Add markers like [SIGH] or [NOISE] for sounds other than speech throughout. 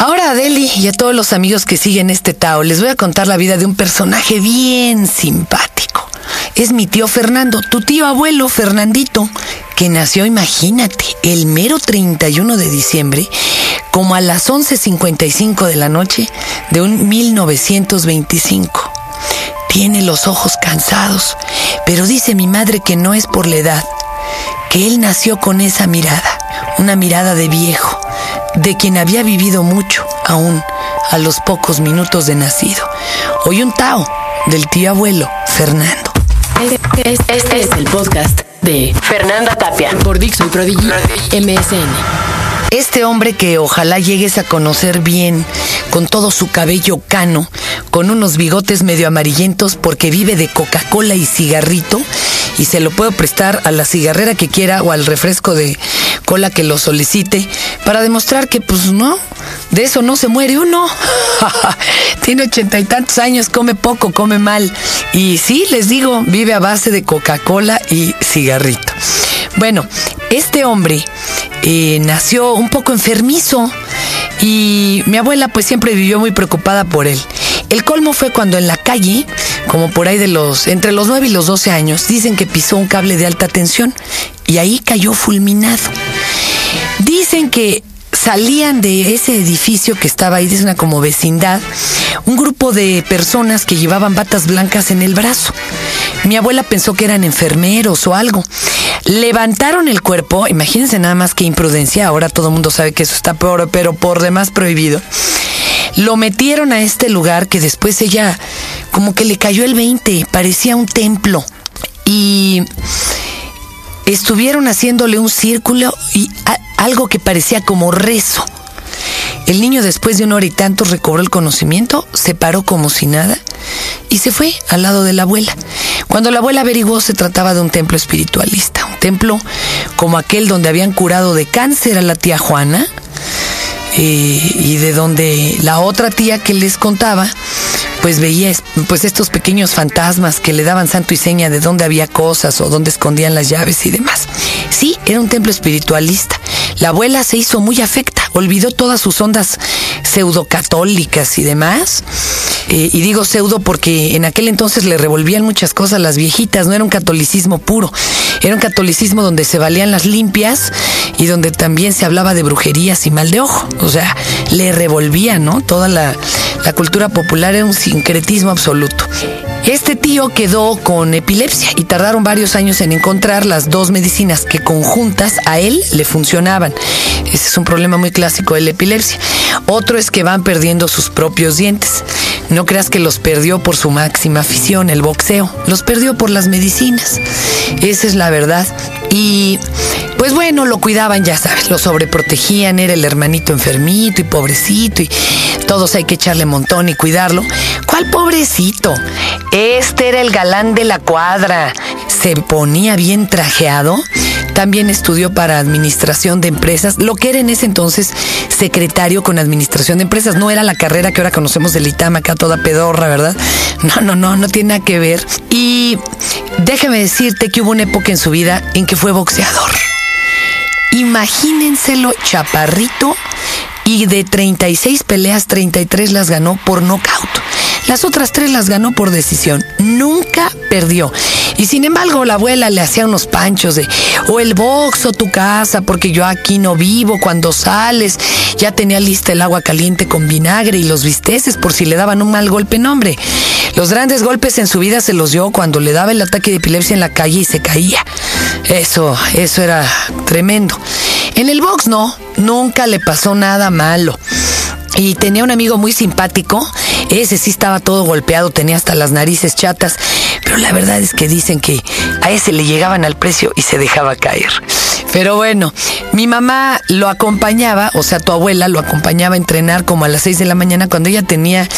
Ahora a Deli y a todos los amigos que siguen este Tao les voy a contar la vida de un personaje bien simpático. Es mi tío Fernando, tu tío abuelo Fernandito, que nació, imagínate, el mero 31 de diciembre, como a las 11.55 de la noche de un 1925. Tiene los ojos cansados, pero dice mi madre que no es por la edad, que él nació con esa mirada, una mirada de viejo, de quien había vivido mucho, aún a los pocos minutos de nacido. Hoy un Tao del tío abuelo Fernando. Este, este es el podcast de Fernanda Tapia por Dixon Prodigy MSN. Este hombre que ojalá llegues a conocer bien, con todo su cabello cano, con unos bigotes medio amarillentos porque vive de Coca-Cola y cigarrito y se lo puedo prestar a la cigarrera que quiera o al refresco de cola que lo solicite para demostrar que pues no, de eso no se muere uno. [LAUGHS] Tiene ochenta y tantos años, come poco, come mal. Y sí, les digo, vive a base de Coca-Cola y cigarrito. Bueno, este hombre eh, nació un poco enfermizo y mi abuela pues siempre vivió muy preocupada por él. El colmo fue cuando en la calle, como por ahí de los, entre los 9 y los 12 años, dicen que pisó un cable de alta tensión y ahí cayó fulminado. Dicen que salían de ese edificio que estaba ahí, de una como vecindad, un grupo de personas que llevaban batas blancas en el brazo. Mi abuela pensó que eran enfermeros o algo. Levantaron el cuerpo, imagínense nada más que imprudencia, ahora todo el mundo sabe que eso está peor, pero por demás prohibido. Lo metieron a este lugar que después ella como que le cayó el 20, parecía un templo. Y estuvieron haciéndole un círculo y algo que parecía como rezo. El niño después de una hora y tanto recobró el conocimiento, se paró como si nada y se fue al lado de la abuela. Cuando la abuela averiguó se trataba de un templo espiritualista, un templo como aquel donde habían curado de cáncer a la tía Juana eh, y de donde la otra tía que les contaba pues veía pues estos pequeños fantasmas que le daban santo y seña de dónde había cosas o dónde escondían las llaves y demás. Sí, era un templo espiritualista. La abuela se hizo muy afecta, olvidó todas sus ondas pseudocatólicas y demás eh, y digo pseudo porque en aquel entonces le revolvían muchas cosas a las viejitas, no era un catolicismo puro, era un catolicismo donde se valían las limpias y donde también se hablaba de brujerías y mal de ojo. O sea, le revolvía, ¿no? Toda la, la cultura popular era un sincretismo absoluto. Este tío quedó con epilepsia y tardaron varios años en encontrar las dos medicinas que conjuntas a él le funcionaban. Ese es un problema muy clásico de la epilepsia. Otro es que van perdiendo sus propios dientes. No creas que los perdió por su máxima afición, el boxeo. Los perdió por las medicinas. Esa es la verdad. Y pues bueno, lo cuidaban, ya sabes, lo sobreprotegían, era el hermanito enfermito y pobrecito y todos hay que echarle montón y cuidarlo. ¿Cuál pobrecito? Este era el galán de la cuadra. Se ponía bien trajeado también estudió para administración de empresas, lo que era en ese entonces secretario con administración de empresas. No era la carrera que ahora conocemos del ITAM, acá toda pedorra, ¿verdad? No, no, no, no tiene nada que ver. Y déjame decirte que hubo una época en su vida en que fue boxeador. Imagínenselo, chaparrito, y de 36 peleas, 33 las ganó por nocaut. Las otras tres las ganó por decisión. Nunca perdió. Y sin embargo, la abuela le hacía unos panchos de, o el box o tu casa, porque yo aquí no vivo. Cuando sales, ya tenía lista el agua caliente con vinagre y los bisteces por si le daban un mal golpe. nombre. los grandes golpes en su vida se los dio cuando le daba el ataque de epilepsia en la calle y se caía. Eso, eso era tremendo. En el box no, nunca le pasó nada malo. Y tenía un amigo muy simpático, ese sí estaba todo golpeado, tenía hasta las narices chatas, pero la verdad es que dicen que a ese le llegaban al precio y se dejaba caer. Pero bueno, mi mamá lo acompañaba, o sea, tu abuela lo acompañaba a entrenar como a las 6 de la mañana cuando ella tenía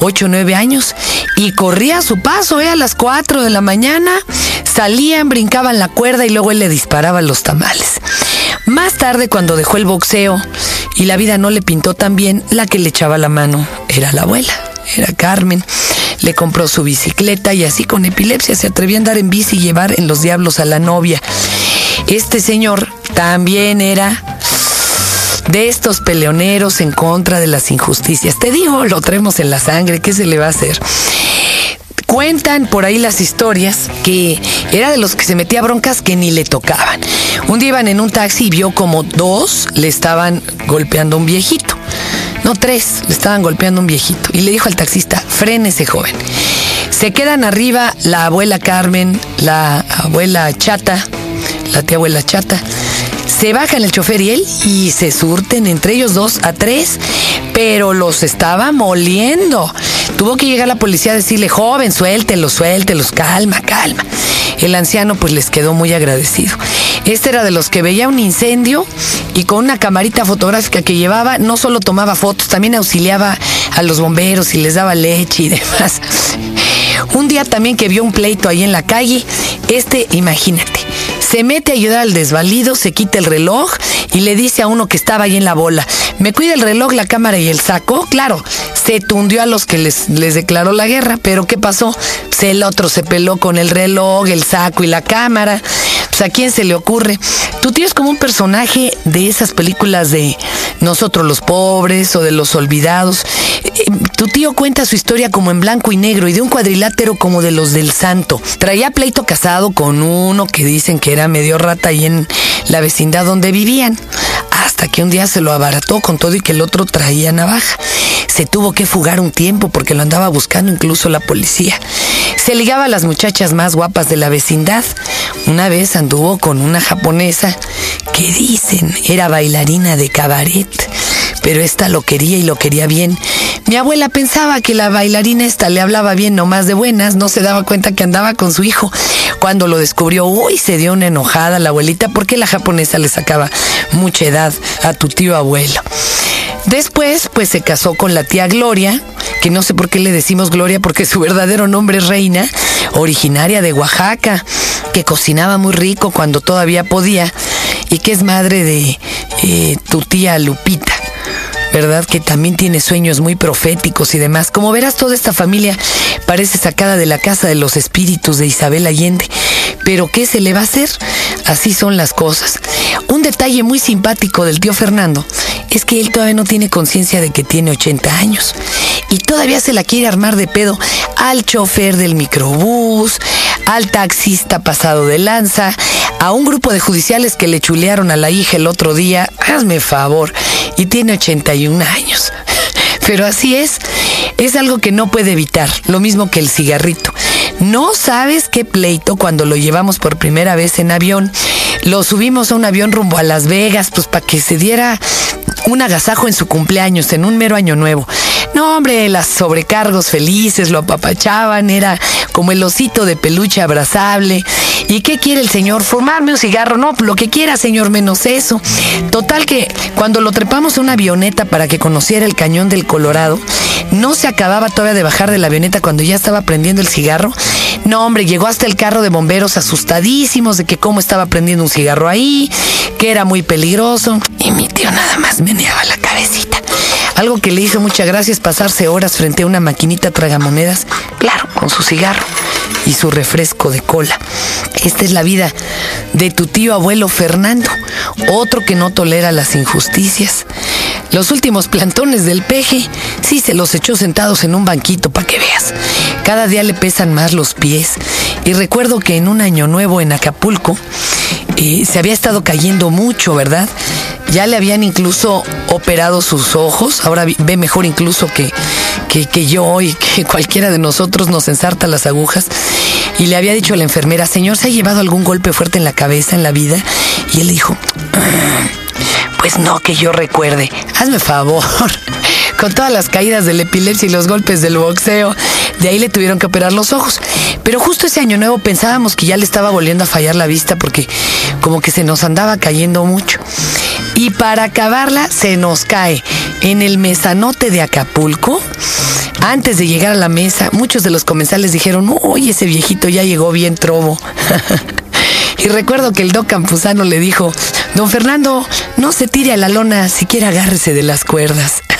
8 o 9 años y corría a su paso, ¿eh? A las 4 de la mañana salían, brincaban la cuerda y luego él le disparaba los tamales. Más tarde, cuando dejó el boxeo y la vida no le pintó tan bien, la que le echaba la mano era la abuela, era Carmen. Le compró su bicicleta y así con epilepsia se atrevió a andar en bici y llevar en los diablos a la novia. Este señor también era de estos peleoneros en contra de las injusticias. Te digo, lo traemos en la sangre, ¿qué se le va a hacer? Cuentan por ahí las historias que era de los que se metía broncas que ni le tocaban. Un día iban en un taxi y vio como dos le estaban golpeando a un viejito. No, tres le estaban golpeando a un viejito. Y le dijo al taxista, ese joven. Se quedan arriba la abuela Carmen, la abuela Chata, la tía abuela Chata. Se bajan el chofer y él y se surten entre ellos dos a tres, pero los estaba moliendo. Tuvo que llegar la policía a decirle, joven, suéltelos, suéltelos, calma, calma. El anciano pues les quedó muy agradecido. Este era de los que veía un incendio y con una camarita fotográfica que llevaba, no solo tomaba fotos, también auxiliaba a los bomberos y les daba leche y demás. Un día también que vio un pleito ahí en la calle, este, imagínate, se mete a ayudar al desvalido, se quita el reloj y le dice a uno que estaba ahí en la bola, ¿me cuida el reloj, la cámara y el saco? Claro, se tundió a los que les, les declaró la guerra, pero ¿qué pasó? Pues el otro se peló con el reloj, el saco y la cámara. Pues a quién se le ocurre. Tu tío es como un personaje de esas películas de Nosotros los pobres o de los olvidados. Eh, tu tío cuenta su historia como en blanco y negro y de un cuadrilátero como de los del santo. Traía pleito casado con uno que dicen que era medio rata ahí en la vecindad donde vivían. Hasta que un día se lo abarató con todo y que el otro traía navaja. Se tuvo que fugar un tiempo porque lo andaba buscando incluso la policía. Se ligaba a las muchachas más guapas de la vecindad. Una vez anduvo con una japonesa que dicen era bailarina de cabaret, pero esta lo quería y lo quería bien. Mi abuela pensaba que la bailarina esta le hablaba bien nomás de buenas, no se daba cuenta que andaba con su hijo. Cuando lo descubrió, uy, se dio una enojada la abuelita porque la japonesa le sacaba mucha edad a tu tío abuelo. Después, pues se casó con la tía Gloria, que no sé por qué le decimos Gloria porque su verdadero nombre es Reina, originaria de Oaxaca, que cocinaba muy rico cuando todavía podía y que es madre de eh, tu tía Lupita. ¿verdad? Que también tiene sueños muy proféticos y demás. Como verás, toda esta familia parece sacada de la casa de los espíritus de Isabel Allende. Pero ¿qué se le va a hacer? Así son las cosas. Un detalle muy simpático del tío Fernando es que él todavía no tiene conciencia de que tiene 80 años y todavía se la quiere armar de pedo al chofer del microbús, al taxista pasado de lanza, a un grupo de judiciales que le chulearon a la hija el otro día, hazme favor, y tiene 81 años. [LAUGHS] Pero así es, es algo que no puede evitar, lo mismo que el cigarrito. No sabes qué pleito cuando lo llevamos por primera vez en avión. Lo subimos a un avión rumbo a Las Vegas, pues para que se diera un agasajo en su cumpleaños, en un mero año nuevo. No, hombre, las sobrecargos felices lo apapachaban, era como el osito de peluche abrazable. ¿Y qué quiere el señor? ¿Formarme un cigarro? No, lo que quiera, señor, menos eso. Total que cuando lo trepamos a una avioneta para que conociera el cañón del Colorado, no se acababa todavía de bajar de la avioneta cuando ya estaba prendiendo el cigarro. No, hombre, llegó hasta el carro de bomberos asustadísimos de que cómo estaba prendiendo un cigarro ahí, que era muy peligroso. Y mi tío nada más meneaba la cabecita. Algo que le hizo mucha gracia es pasarse horas frente a una maquinita tragamonedas, claro, con su cigarro y su refresco de cola. Esta es la vida de tu tío abuelo Fernando, otro que no tolera las injusticias. Los últimos plantones del peje, sí se los echó sentados en un banquito para que veas. Cada día le pesan más los pies. Y recuerdo que en un año nuevo en Acapulco se había estado cayendo mucho, ¿verdad? Ya le habían incluso operado sus ojos, ahora ve mejor incluso que, que, que yo y que [LAUGHS] cualquiera de nosotros nos ensarta las agujas. Y le había dicho a la enfermera, señor, ¿se ha llevado algún golpe fuerte en la cabeza, en la vida? Y él dijo, ah, pues no que yo recuerde, hazme favor. [LAUGHS] Con todas las caídas de la epilepsia y los golpes del boxeo, de ahí le tuvieron que operar los ojos. Pero justo ese año nuevo pensábamos que ya le estaba volviendo a fallar la vista porque como que se nos andaba cayendo mucho. Y para acabarla se nos cae en el mesanote de Acapulco. Antes de llegar a la mesa, muchos de los comensales dijeron, uy, ese viejito ya llegó bien trobo. [LAUGHS] y recuerdo que el doc Campuzano le dijo, don Fernando, no se tire a la lona, siquiera agárrese de las cuerdas. [LAUGHS]